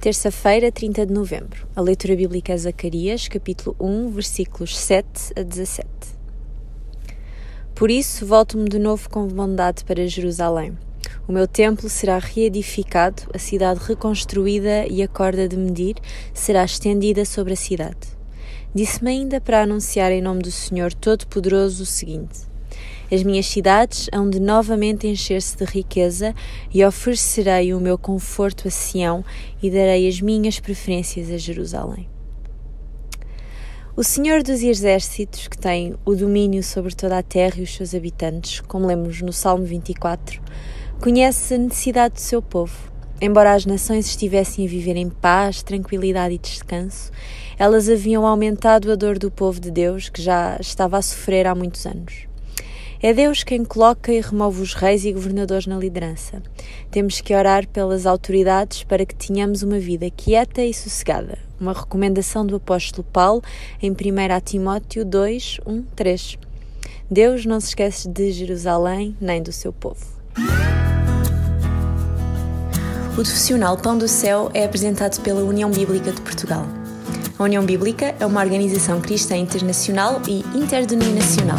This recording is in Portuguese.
Terça-feira, 30 de novembro. A leitura bíblica é Zacarias, capítulo 1, versículos 7 a 17. Por isso, volto-me de novo com bondade para Jerusalém. O meu templo será reedificado, a cidade reconstruída e a corda de medir será estendida sobre a cidade. Disse-me ainda para anunciar em nome do Senhor Todo-Poderoso o seguinte: as minhas cidades hão de novamente encher-se de riqueza e oferecerei o meu conforto a Sião e darei as minhas preferências a Jerusalém. O Senhor dos Exércitos, que tem o domínio sobre toda a terra e os seus habitantes, como lemos no Salmo 24, conhece a necessidade do seu povo. Embora as nações estivessem a viver em paz, tranquilidade e descanso, elas haviam aumentado a dor do povo de Deus, que já estava a sofrer há muitos anos. É Deus quem coloca e remove os reis e governadores na liderança. Temos que orar pelas autoridades para que tenhamos uma vida quieta e sossegada. Uma recomendação do apóstolo Paulo em 1 Timóteo 2, 1, 3. Deus não se esquece de Jerusalém nem do seu povo. O profissional Pão do Céu é apresentado pela União Bíblica de Portugal. A União Bíblica é uma organização cristã internacional e interdenominacional